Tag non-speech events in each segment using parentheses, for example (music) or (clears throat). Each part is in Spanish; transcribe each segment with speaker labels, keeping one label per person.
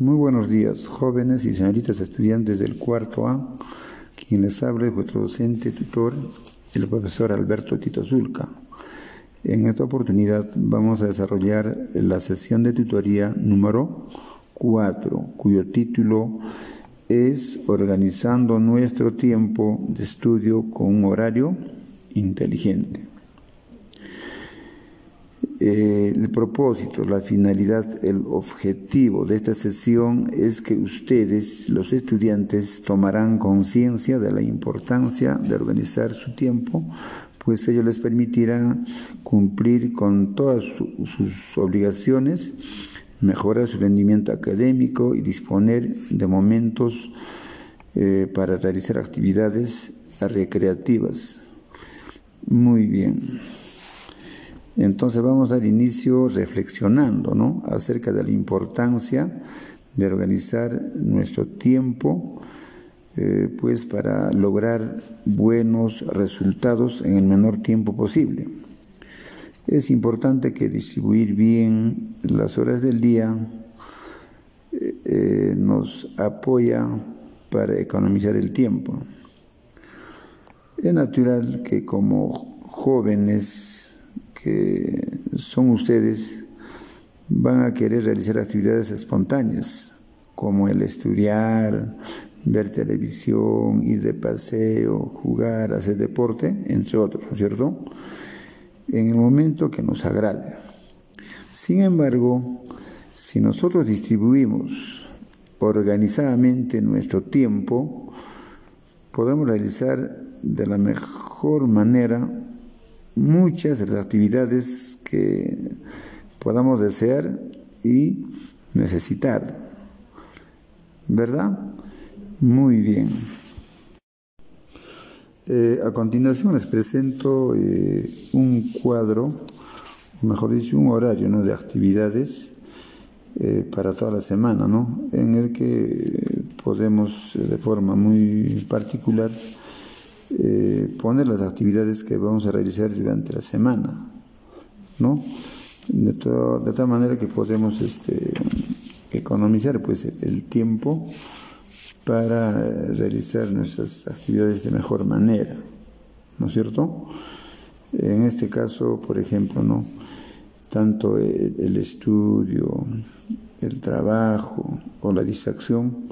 Speaker 1: Muy buenos días, jóvenes y señoritas estudiantes del cuarto A. Quien les habla es vuestro docente tutor, el profesor Alberto Tito Zulca. En esta oportunidad vamos a desarrollar la sesión de tutoría número 4, cuyo título es Organizando nuestro tiempo de estudio con un horario inteligente. Eh, el propósito, la finalidad, el objetivo de esta sesión es que ustedes, los estudiantes, tomarán conciencia de la importancia de organizar su tiempo, pues ello les permitirá cumplir con todas sus obligaciones, mejorar su rendimiento académico y disponer de momentos eh, para realizar actividades recreativas. Muy bien. Entonces vamos a dar inicio reflexionando acerca de la importancia de organizar nuestro tiempo eh, pues para lograr buenos resultados en el menor tiempo posible. Es importante que distribuir bien las horas del día eh, eh, nos apoya para economizar el tiempo. Es natural que como jóvenes que son ustedes van a querer realizar actividades espontáneas, como el estudiar, ver televisión, ir de paseo, jugar, hacer deporte, entre otros, ¿no es cierto? En el momento que nos agrade. Sin embargo, si nosotros distribuimos organizadamente nuestro tiempo, podemos realizar de la mejor manera muchas de las actividades que podamos desear y necesitar. ¿Verdad? Muy bien. Eh, a continuación les presento eh, un cuadro, mejor dicho, un horario ¿no? de actividades eh, para toda la semana, ¿no? en el que podemos de forma muy particular eh, poner las actividades que vamos a realizar durante la semana, ¿no? De, de tal manera que podemos este, economizar pues, el tiempo para realizar nuestras actividades de mejor manera, ¿no es cierto? En este caso, por ejemplo, ¿no? tanto el, estudio, el trabajo o la distracción,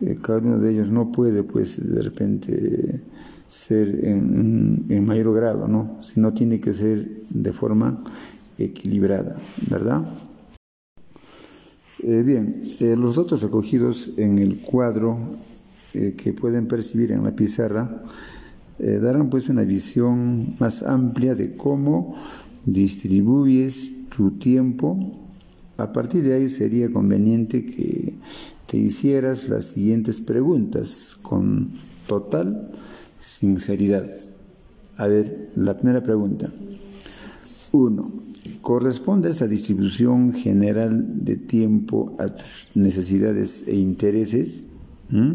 Speaker 1: eh, cada uno de ellos no puede, pues, de repente ser en, mayor grado, ¿no? Sino tiene que ser de forma equilibrada, ¿verdad? Eh, bien, eh, los datos recogidos en el cuadro eh, que pueden percibir en la pizarra darán pues una visión más amplia de cómo distribuyes tu tiempo. A partir de ahí sería conveniente que te hicieras las siguientes preguntas con total sinceridad. A ver, la primera pregunta. Uno, ¿corresponde esta distribución general de tiempo a tus necesidades e intereses? ¿Mm?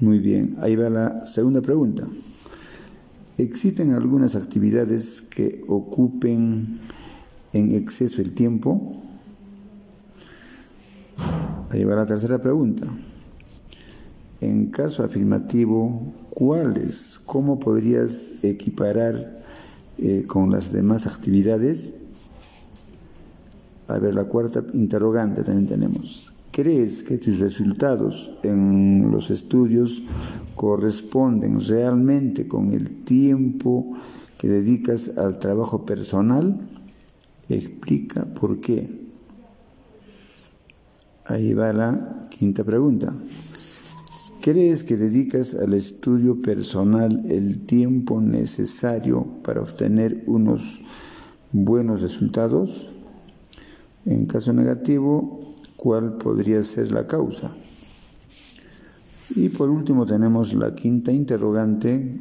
Speaker 1: Muy bien, ahí va la segunda pregunta. ¿Existen algunas actividades que ocupen en exceso el tiempo? Ahí va la tercera pregunta. En caso afirmativo, ¿cuáles? ¿Cómo podrías equiparar eh, con las demás actividades? A ver, la cuarta interrogante también tenemos. ¿Crees que tus resultados en los estudios corresponden realmente con el tiempo que dedicas al trabajo personal? Explica por qué. Ahí va la quinta pregunta. ¿Crees que dedicas al estudio personal el tiempo necesario para obtener unos buenos resultados? En caso negativo, ¿cuál podría ser la causa? Y por último tenemos la quinta interrogante.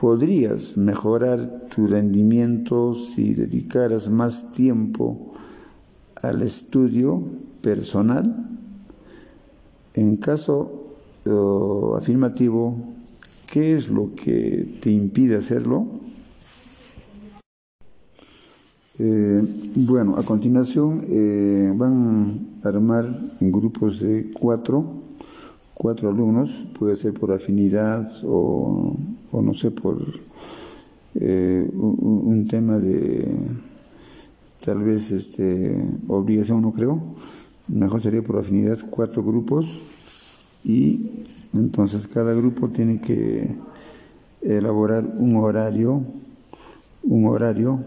Speaker 1: ¿Podrías mejorar tu rendimiento si dedicaras más tiempo al estudio personal? En caso afirmativo, ¿qué es lo que te impide hacerlo? Eh, bueno, a continuación eh, van a armar grupos de cuatro, cuatro alumnos, puede ser por afinidad o, no sé, por eh, un, tema de tal vez este, obligación, no creo. Mejor sería por afinidad cuatro grupos y entonces cada grupo tiene que elaborar un horario, un horario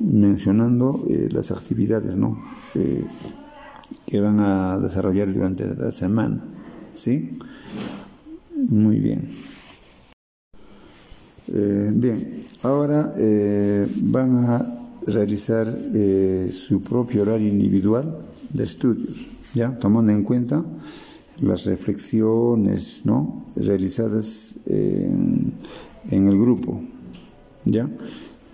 Speaker 1: mencionando eh, las actividades ¿no? Eh, que van a desarrollar durante la semana. ¿Sí? Muy bien. Eh, bien, ahora van a realizar su propio horario individual de estudios, ¿ya? Tomando en cuenta las reflexiones ¿no? realizadas en, en el grupo, ¿ya?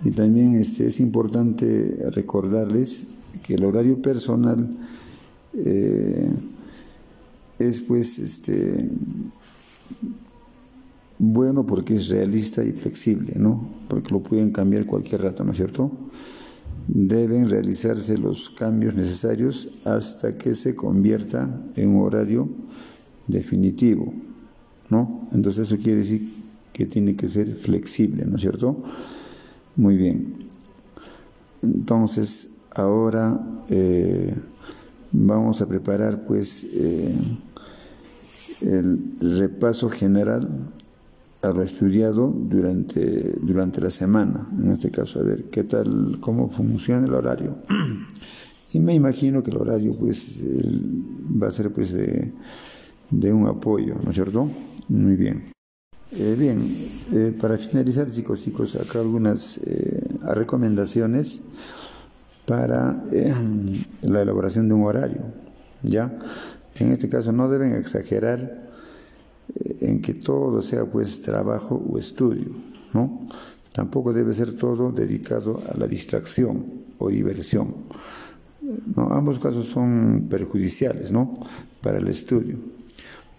Speaker 1: Y también este, es importante recordarles que el horario personal eh, es pues este bueno porque es realista y flexible, ¿no? Porque lo pueden cambiar cualquier rato, ¿no es cierto? Deben realizarse los cambios necesarios hasta que se convierta en un horario definitivo, ¿no? Entonces eso quiere decir que tiene que ser flexible, ¿no es cierto? Muy bien. Entonces, ahora eh, vamos a preparar pues eh, el repaso general a lo estudiado durante, durante la semana, en este caso, a ver qué tal, cómo funciona el horario. (clears throat) Y me imagino que el horario pues va a ser pues de, de un apoyo, ¿no es cierto? Muy bien. Eh, bien, eh, para finalizar, chicos, chicos, acá algunas eh, recomendaciones para la elaboración de un horario. ¿ya? En este caso no deben exagerar en que todo sea pues trabajo o estudio, ¿no? Tampoco debe ser todo dedicado a la distracción o diversión. Ambos casos son perjudiciales, ¿no? Para el estudio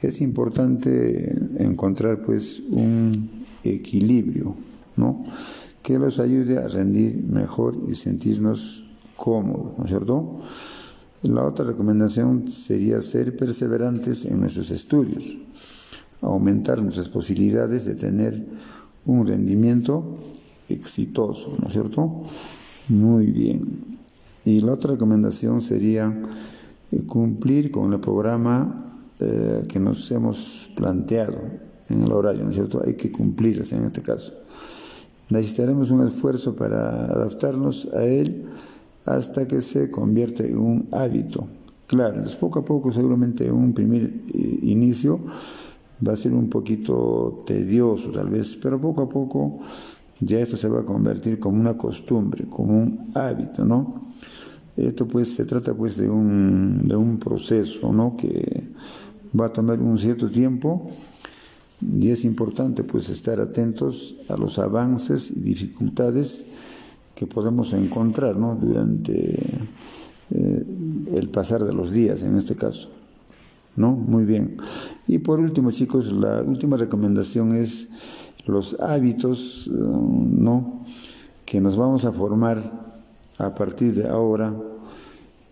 Speaker 1: es importante encontrar pues un equilibrio, ¿no? Que los ayude a rendir mejor y sentirnos cómodos, ¿no? La otra recomendación sería ser perseverantes en nuestros estudios, aumentar nuestras posibilidades de tener un rendimiento exitoso, ¿no es cierto? Muy bien. Y la otra recomendación sería eh, cumplir con el programa eh, que nos hemos planteado en el horario, ¿no es cierto? Hay que cumplirlas en este caso. Necesitaremos un esfuerzo para adaptarnos a él hasta que se convierte en un hábito. Claro, poco a poco, seguramente un primer eh, inicio va a ser un poquito tedioso tal vez, pero poco a poco ya esto se va a convertir como una costumbre, como un hábito, ¿no? Esto pues se trata pues de un, de un proceso, ¿no? Que va a tomar un cierto tiempo y es importante pues estar atentos a los avances y dificultades que podemos encontrar ¿no? durante eh, el pasar de los días en este caso. ¿No? Muy bien. Y por último, chicos, la última recomendación es los hábitos, eh, ¿no? Que nos vamos a formar a partir de ahora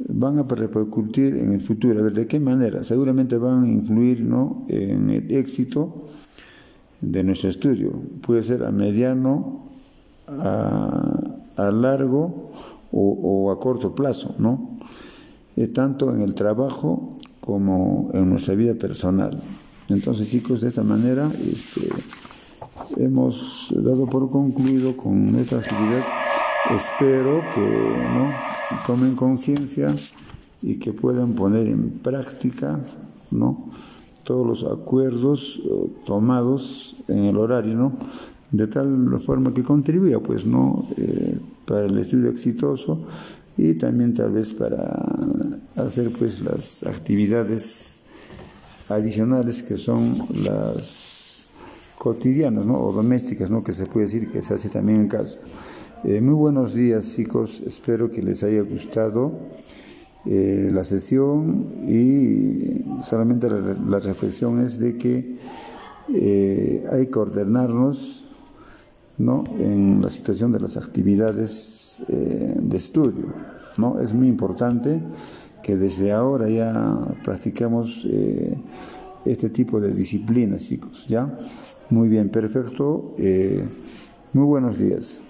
Speaker 1: van a repercutir en el futuro. A ver, ¿de qué manera? Seguramente van a influir ¿no? en el éxito de nuestro estudio. Puede ser a mediano, a, largo o, a corto plazo, ¿no? Eh, tanto en el trabajo como en nuestra vida personal. Entonces, chicos, de esta manera este, hemos dado por concluido con esta actividad Espero que ¿no? tomen conciencia y que puedan poner en práctica ¿no? todos los acuerdos eh, tomados en el horario, ¿no? de tal forma que contribuya pues, ¿no? Eh, para el estudio exitoso y también tal vez para hacer pues, las actividades adicionales que son las cotidianas ¿no? o domésticas, ¿no? que se puede decir que se hace también en casa. Eh, muy buenos días chicos, espero que les haya gustado eh, la sesión y solamente la, reflexión es de que eh, hay que ordenarnos ¿no? en la situación de las actividades eh, de estudio. ¿no? Es muy importante que desde ahora ya practicamos eh, este tipo de disciplinas, chicos. ¿ya? Muy bien, perfecto. muy buenos días.